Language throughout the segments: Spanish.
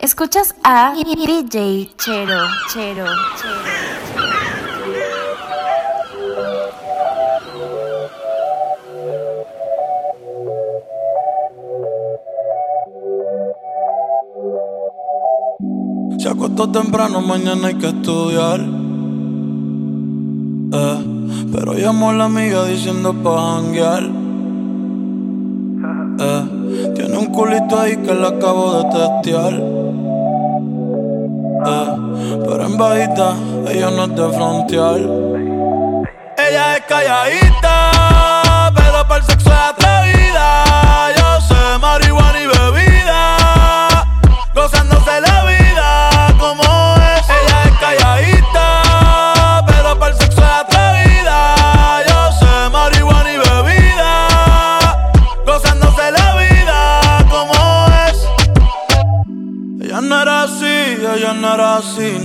Escuchas a DJ Chero, Chero, Chero. Se acostó temprano, mañana hay que estudiar. Eh, pero llamó a la amiga diciendo pa' janguear. Eh, tiene un culito ahí que la acabo de testear eh. Pero en bajita, ellos no te frontear. Ella es calladita.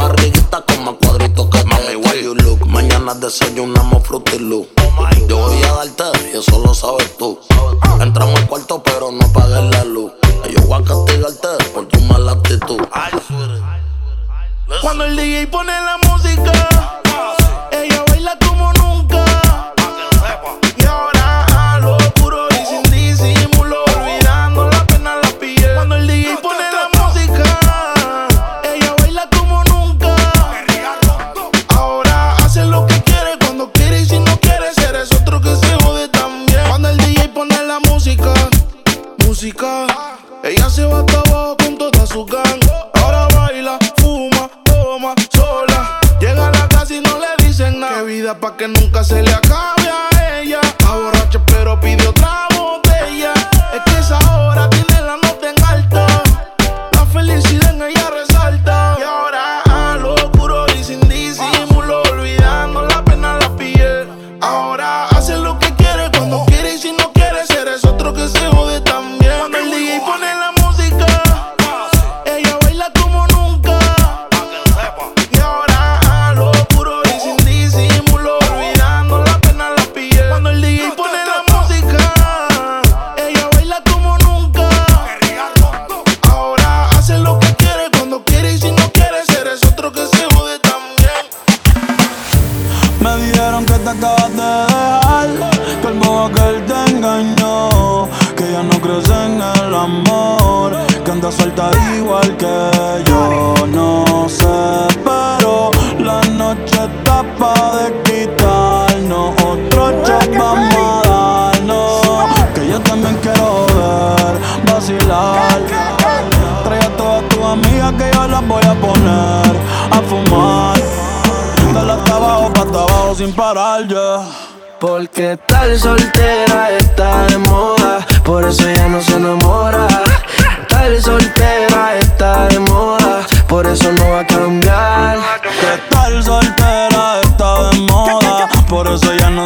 barriguita con más cuadritos que mami, way you look. Mañana desayunamos frutilu. Oh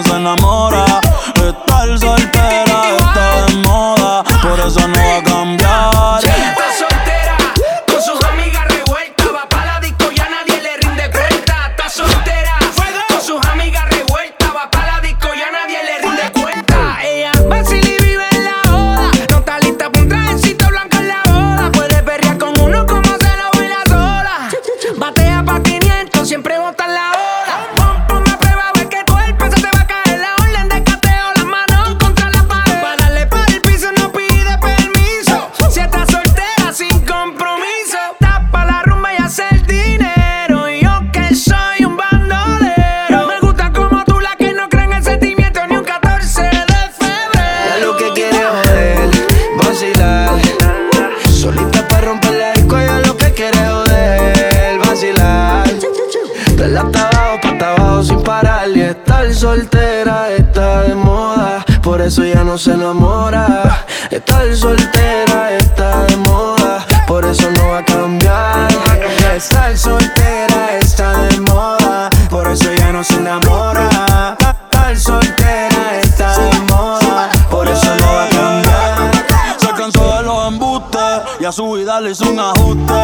se enamora. Estar soltera está de moda, por eso no va a sube y dale un ajuste.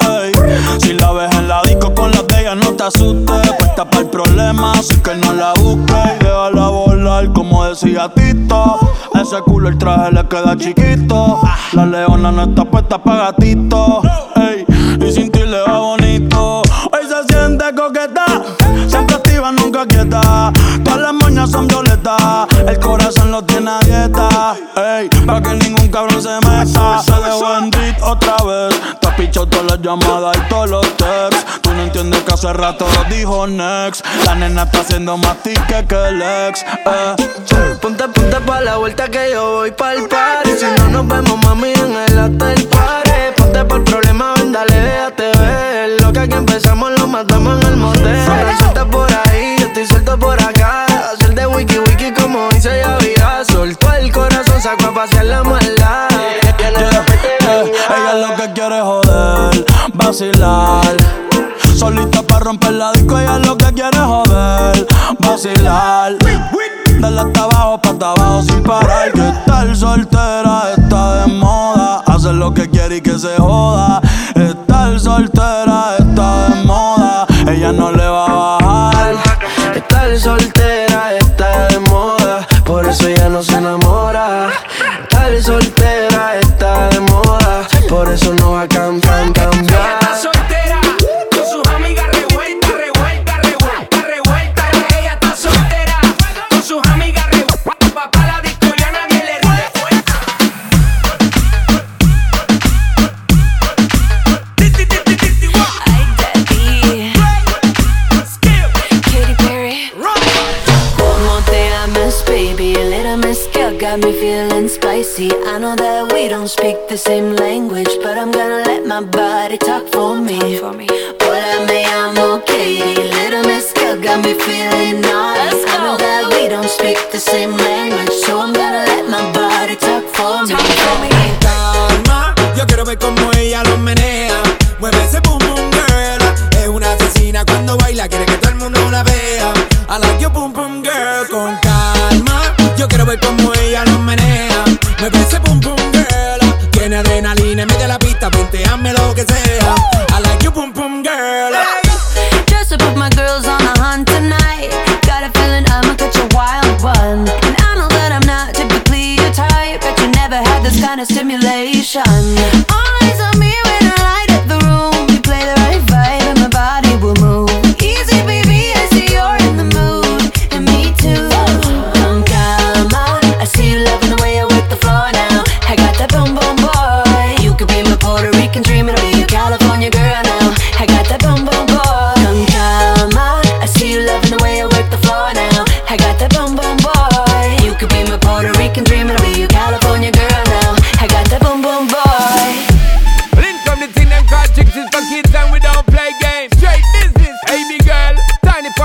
Ey. Si la ves en la disco con las de ella, no te asustes. Pues tapa el problema, así que no la busques. Déjala volar, como decía Tito. Ese culo el traje le queda chiquito. La leona no está puesta para gatito. Y sin ti le va bonito. Hoy se siente coqueta, siempre activa, nunca quieta son violetas. El corazón lo tiene a dieta. Ey, pa' que ningún cabrón se meta. Se dejó en beat otra vez. Te has todas las llamadas y todos los texts. Tú no entiendes que hace rato lo dijo next. La nena está haciendo más tique que el ex. Eh. Ponte, ponte pa' la vuelta que yo voy pa' el party. Si no nos vemos, mami, en el hotel party. Ponte pa' el problema, ven, dale, déjate ver. Lo que aquí empezamos lo matamos en el motel. Suelta por ahí, yo estoy suelto por acá wiki wiki como dice ya vida. Soltó el corazón, sacó a pasear la maldad. Yeah, yeah. Eh, ella lo que quiere joder, vacilar. Solita para romper la disco, ella es lo que quiere joder, vacilar. Dale hasta abajo, hasta abajo sin parar. Que tal soltera está de moda. Hacer lo que quiere y que se joda. Speak the same language, so I'm gonna let my body talk for me. Calma, Yeah.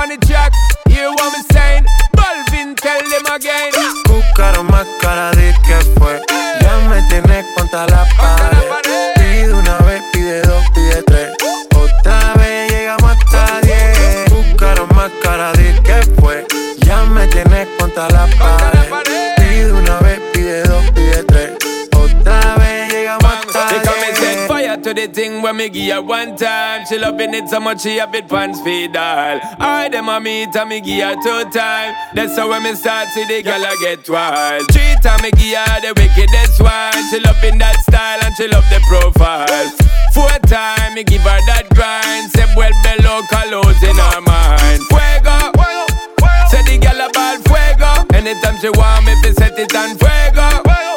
on the jack. Me give her one time. She loving it so much she have it pants feed all. I them a meet and me give her two time. That's how when me start see the girl I get wild. Three time me give her the wickedest one. She loving that style and she love the profile. Four time me give her that grind. Say well below colors in her mind. Fuego. Say the girl a ball fuego. Anytime she want me, fi set it on fuego.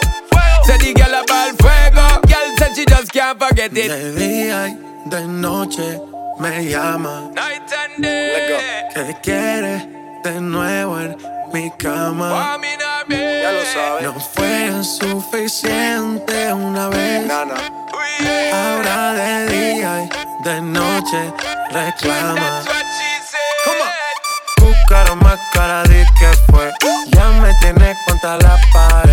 Say the girl a ball fuego. Girl said she just can't forget it. De día y de noche me llama. Night and day. ¿Qué quieres de nuevo en mi cama? Ya lo sabes. No fue suficiente una vez. Ahora de día y de noche reclama. Said. Buscaron más cara de que fue. Ya me tienes contra la pared.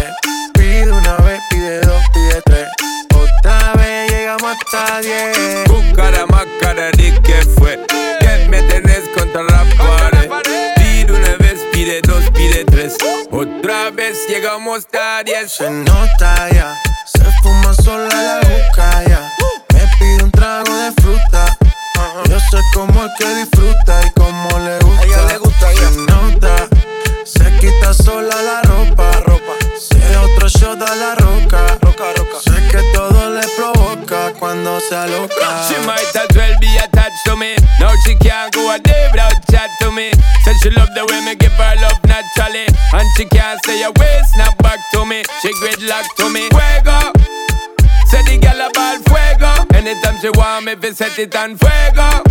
Hasta diez. Buscara más cara de que fue. Que me tenés contra la pared. Pide una vez, pide dos, pide tres. Otra vez llegamos a diez. Se nota ya, se fuma sola la boca ya. Me pide un trago de fruta. Yo sé cómo es que disfruta to me. Said she love the way me give her love naturally. And she can't say a way, snap back to me. She great gridlock to me. Fuego. Say the girl a ball fuego. Anytime she want me, fi set it on fuego.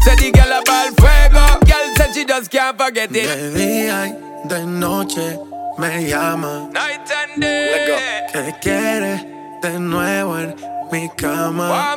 Say the girl a ball fuego. Girl said she just can't forget it. De día y de noche me llama. Night and day. ¿Qué quieres de nuevo en mi cama?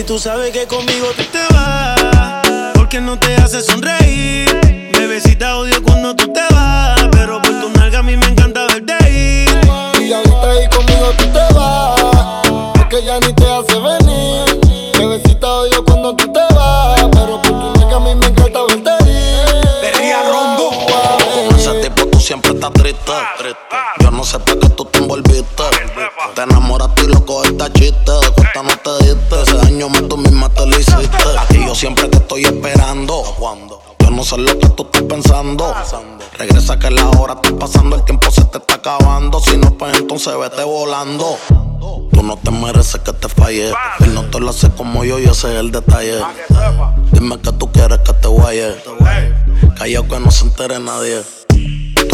Baby, tú sabes que conmigo tú te vas. Porque no te hace sonreír. Bebecita odio cuando tú te vas. Pero por tu nalga a mí me encanta verte ir. Y ahorita ahí conmigo tú te vas. Porque ya ni te hace venir. Bebecita odio cuando tú te vas. Pero por tu nalga a mí me encanta verte ir. Con ese tipo tú siempre estás triste. Yo no sé por qué tú te envolviste. Te enamoraste y lo cogiste chiste. Tú misma te lo hiciste. A ti yo siempre te estoy esperando. Yo Yo no sé lo que tú estás pensando. Regresa que la hora está pasando, el tiempo se te está acabando. Si no, pues entonces vete volando. Tú no te mereces que te falle. Él no te lo hace como yo y ese es el detalle. Dime que tú quieres que te guaye. Callao que no se entere nadie.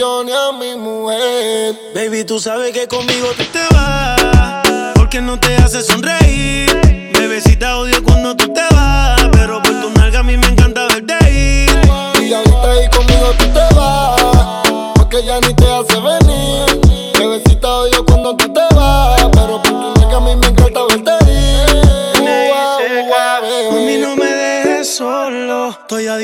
yo traicione a mi mujer. Baby, tú sabes que conmigo tú te vas. Porque no te hace sonreír. Bebecita odio cuando tú te vas. Pero por tu nalga a mí me encanta verte ir. Y ahorita ahí conmigo tú te vas, porque ya ni te hace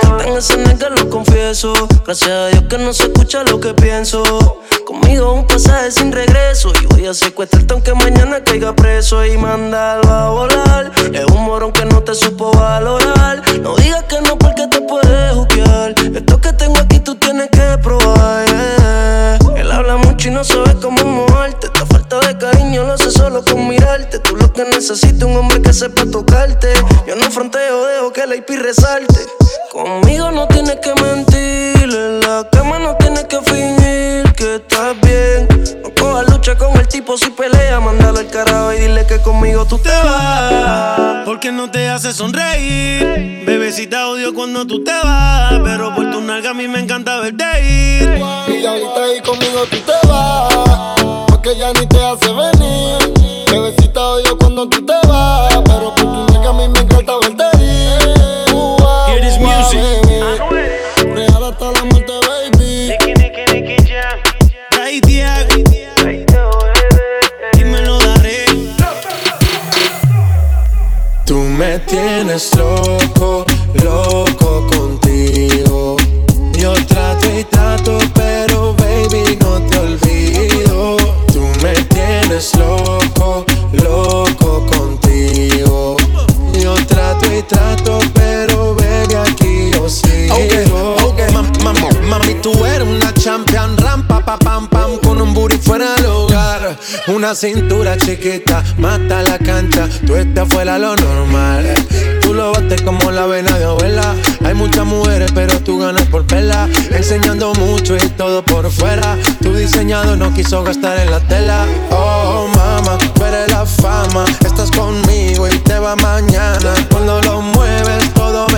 Tan ese nega lo confieso. Gracias a Dios que no se escucha lo que pienso. Conmigo un pasaje sin regreso. Y voy a secuestrarte aunque mañana caiga preso y mandarlo a volar. Es un morón que no te supo valorar. No digas que no porque te puedes juzgar. Esto que tengo aquí tú tienes que probar. Él habla mucho y no sabe cómo moverte. Esta falta de cariño lo hace solo con mirarte. Tú lo que necesitas un hombre que sepa tocarte. Yo no fronteo, dejo que la IP resalte. Sonreír. Bebecita odio cuando tú te vas. Pero por tu nalga a mí me encanta verte ir. Y ahorita ahí conmigo tú te vas, porque ya ni te hace venir. Bebecita odio cuando tú te vas, Una cintura chiquita, mata la cancha, tú estás fuera lo normal. Tú lo bates como la vena de abuela. Hay muchas mujeres, pero tú ganas por pela. Enseñando mucho y todo por fuera. Tu diseñado no quiso gastar en la tela. Oh, mama, tú eres la fama. Estás conmigo y te va mañana. Cuando lo mueves,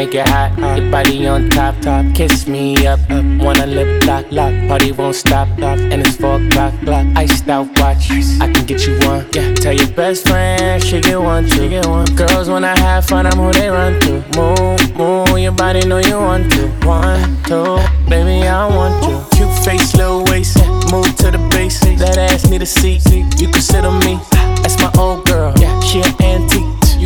make it hot. Your body on top, top. Kiss me up, up. Wanna lip lock, lock. Party won't stop, stop. And it's four o'clock, clock. Iced out watch. I can get you one. Yeah. Tell your best friend she get one, she get one. Girls when I have fun, I'm who they run to. Move, move. Your body know you want to. One, two, baby I want you. Cute face, little waist. Move to the base. That ass need a seat. You on me. That's my old girl. Yeah, she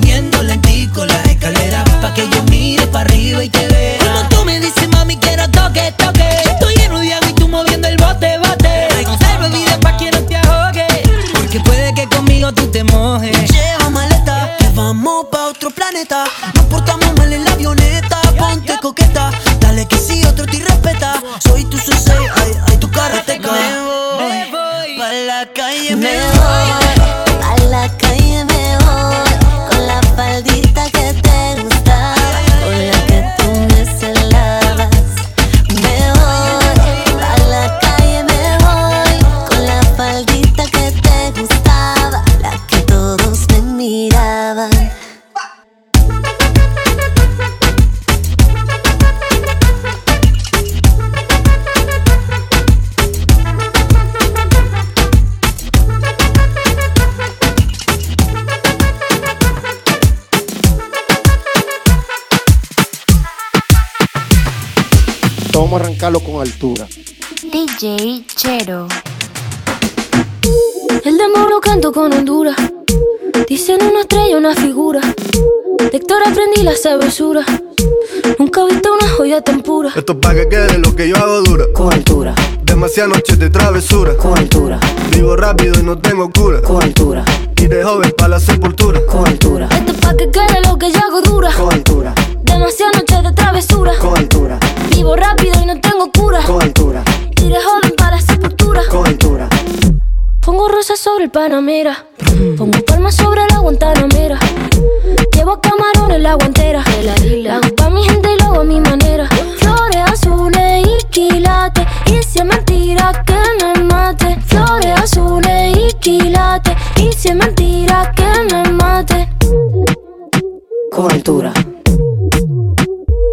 Subiendo lentico la escalera pa' que yo mire para arriba y te vea. Cuando tú me dices mami quiero toque, toque, yo estoy lleno de agua y tú moviendo el bote, bote. Traigo bebida pa' que no te ahogue, porque puede que conmigo tú te mojes. Lleva maleta, que vamos pa' otro planeta. Nos portamos mal en la avioneta, ponte coqueta. DJ Chero. El demo lo canto con Honduras. Dicen una estrella, una figura. De Héctor aprendí la sabrosura. Nunca he visto una joya tan pura. Esto es pa' que quede lo que yo hago dura. Con altura, Demasiadas noches de travesura. con altura, Vivo rápido y no tengo cura. con altura, Y de joven pa' la sepultura. con altura, Esto es pa' que quede lo que yo hago dura. con altura, Demasiadas noches de travesura. con altura, Vivo rápido y no tengo cura. con altura, Iré joven para la sepultura. con altura. Pongo rosas sobre el Panamera. Pongo palmas sobre la Guantanamera. Llevo camarones en la guantera. La hago pa' mi gente y lo hago a mi manera. Flores azules y quilates. Y si es mentira que me mate. Flores azules y quilates. Y si es mentira que me mate. Con altura,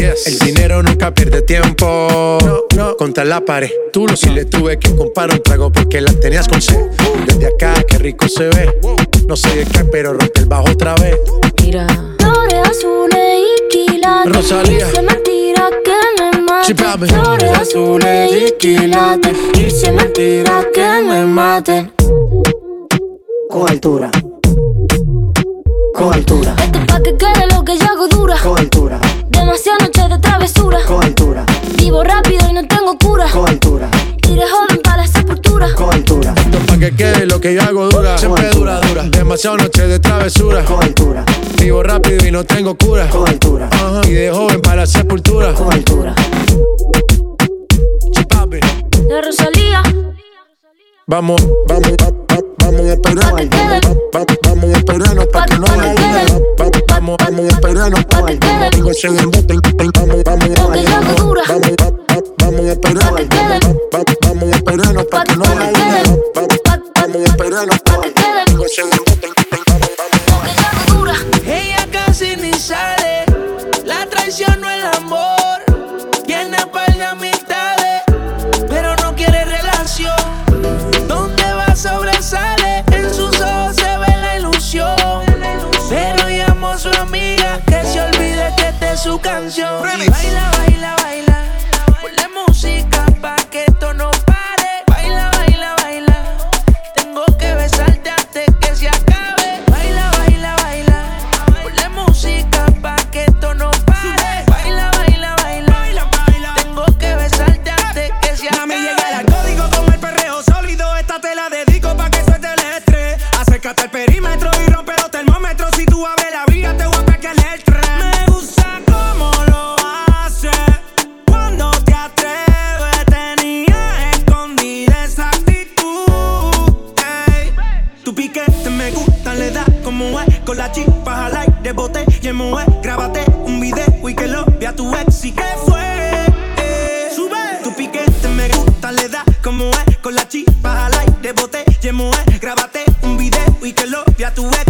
El dinero nunca pierde tiempo. Contra la pared. Tú lo si le tuve que comprar un trago porque la tenías con sed. Desde acá, qué rico se ve. No sé de qué, pero rompe el bajo otra vez. Mira. Flores azules y quilates. Rosalía. Es mentira que me mate. Flores azules y quilates. Es mentira que me mate. Con altura, con altura. Esto pa' que quede lo que yo hago dura, con altura. Demasiadas noches de travesura, con altura. Vivo rápido y no tengo cura, con altura. Tire joven para la sepultura, con altura. Esto pa' que quede lo que yo hago dura, siempre dura, dura. Demasiadas noches de travesura, con altura. Vivo rápido y no tengo cura, con altura. Y de joven para la sepultura, con altura. La Rosalía. Vamos, vamos, va- va- vamos a esperarnos. Va- va- Vamos a esperarnos pa' que no haya duda. Va- va- Vamos, vamos a esperarnos. Digo, se den bote, Vamos, vamos, vamos, va- va- vamos a esperarnos. Va- va- Vamos a esperarnos pa' que no haya Vamos a esperarnos. Digo, se den bote, Ella casi ni sale, la traición no el amor. Es su le da como es. Con la chispa al aire, bote y en moe. Grábate un video y que lo vea tu ex. ¿Y qué fue? Eh, Sube. Tu piquete me gusta, le da como es. Con la chispa al aire, bote y en moe. Grábate un video y que lo vea tu ex.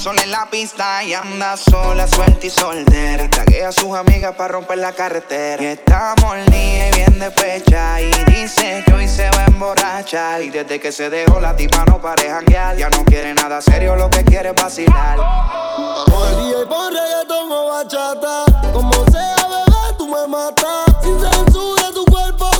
Sola en la pista. Y anda sola, suelta y soltera. Taguea a sus amigas para romper la carretera. Y está molida y bien despecha. Y dice que hoy se va a emborrachar. Y desde que se dejó la tipa no pare janguear. Ya no quiere nada serio, lo que quiere es vacilar. Oye, y pon reggaetón o bachata. Como sea, bebé, tú me matas. Sin censura, tu cuerpo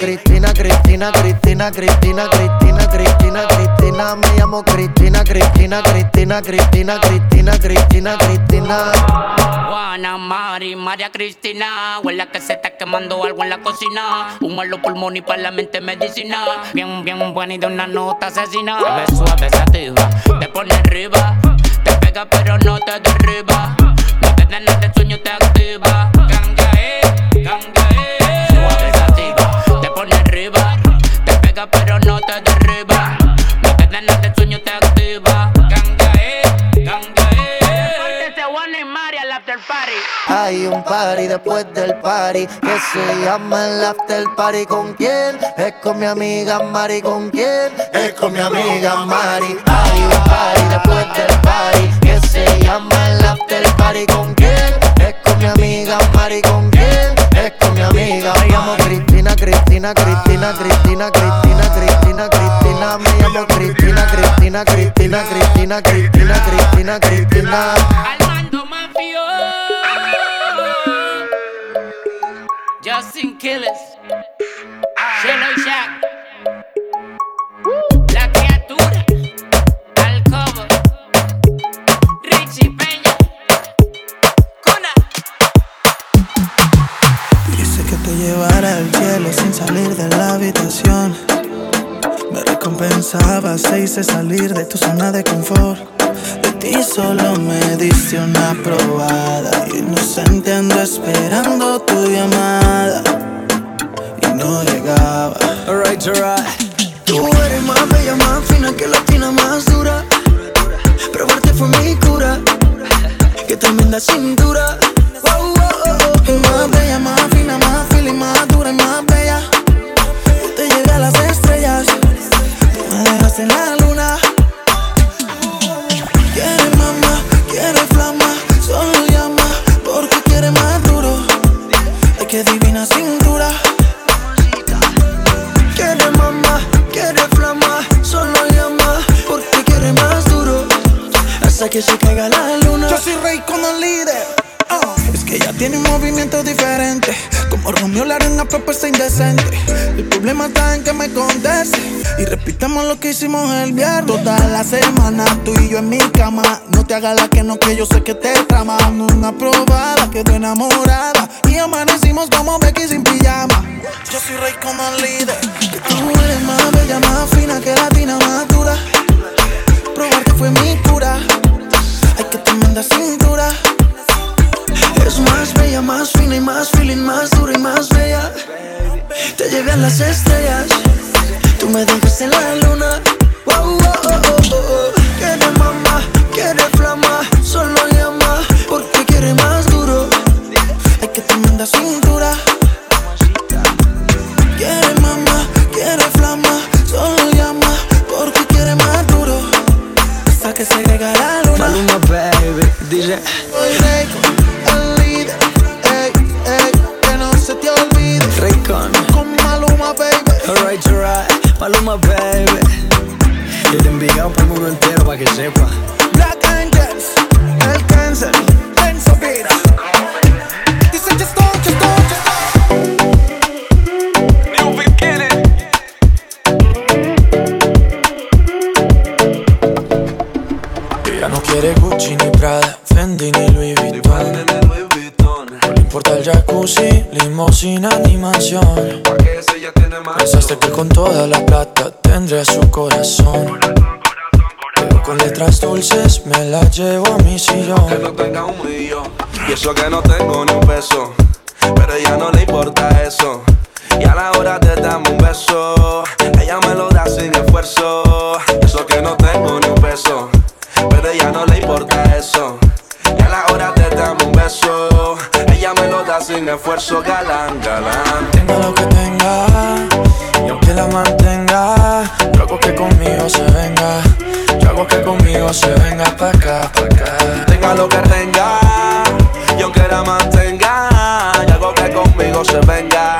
Cristina, Cristina, Cristina, Cristina, Cristina, Cristina, Cristina. Me llamo Cristina, Cristina, Cristina, Cristina, Cristina, Cristina, Cristina. Juana, Mari, María Cristina. Huele a que se está quemando algo en la cocina. Humo en los pulmones y para la mente medicina. Bien, bien buena y de una nota asesina. Ves suave, sativa, te pone arriba. Te pega pero no te derriba. No te da nada de sueño, te activa. Ganga, eh, ganga, eh. Arriba. Te pega pero no te derriba. No te da nada de sueño, te activa. Ganga, eh, ganga, eh. Y Mari al after party. Hay un party después del party que se llama el after party. ¿Con quién? Es con mi amiga Mari. ¿Con quién? Es con mi amiga Mari. Hay un party después del party que se llama el after party. ¿Con quién? Es con mi amiga Mari. ¿Con quién? Cristina, Cristina, Cristina, Cristina, Cristina. Me llamo Cristina, Cristina, Cristina, Cristina, Cristina, Cristina, Cristina. Armando Mafio. Justin Killers. Me recompensaba, se hice salir de tu zona de confort. De ti solo me diste una probada. Inocente ando esperando tu llamada. Y no llegaba. Alright, alright. Tú eres más bella, más fina que la tina más dura. Probarte fue mi cura. Qué tremenda cintura. Oh, oh, oh. Más bella, más fina, más y más dura y más bella. Yo te llegué a las estrellas. Me dejaste en la luna. Quiere mamá, quiere flama, solo llama porque quiere más duro. Ay, qué divina cintura. Quiere mamá, quiere flama, solo llama porque quiere más duro. Hasta que se caiga la luna. Yo soy rey con el líder. ah. Es que ella tiene un movimiento diferente. Como Romeo la arena propuesta indecente. El problema está en que me conteste. Repitamos lo que hicimos el viernes. Toda la semana, tú y yo en mi cama. No te hagas la que no, que yo sé que te trama. Una probada, quedó enamorada. Y amanecimos como Becky sin pijama. Yo soy rey con el líder. Tú eres más bella, más fina que la tina más dura. Probarte fue mi cura. Ay, que tremenda cintura. Es más bella, más fina y más feeling, más dura y más bella. Te llevé a las estrellas, tú me dejaste en la luna. Wow, wow, oh, oh, oh, oh. Quiere mamá, quiere flama, solo llama porque quiere más duro. Hay que tremenda cintura. Quiere mamá, quiere flama, Tenga lo que tenga, y aunque la mantenga, yo hago que conmigo se venga. Yo hago que conmigo se venga pa' acá, pa' acá. Tenga lo que tenga, y aunque la mantenga, yo hago que conmigo se venga.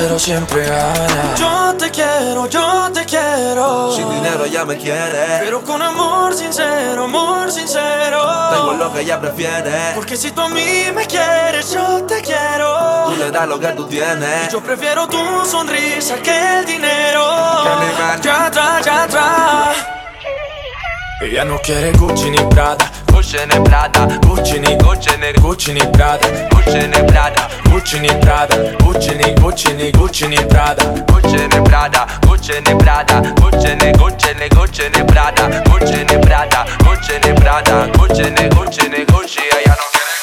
sincero siempre gana. Yo te quiero, yo te quiero. Sin dinero ella me quiere. Pero con amor sincero, amor sincero. Tengo lo que ella prefiere. Porque si tú a mí me quieres, yo te quiero. Tú le das lo que tú tienes. Yo prefiero tu sonrisa que el dinero. Candyman. Ya atrás, ya atrás ella no quiere Gucci ni Prada, Gucci ni Prada, Gucci ni Gucci ni Gucci ni Prada, Gučene brada, ni, brada Gučini, gučini, gučini brada. Gučene brada, prada, brada Gučene, gučene, gučene brada. Prada, brada, gučene brada Gučene, gučene, gučija ja no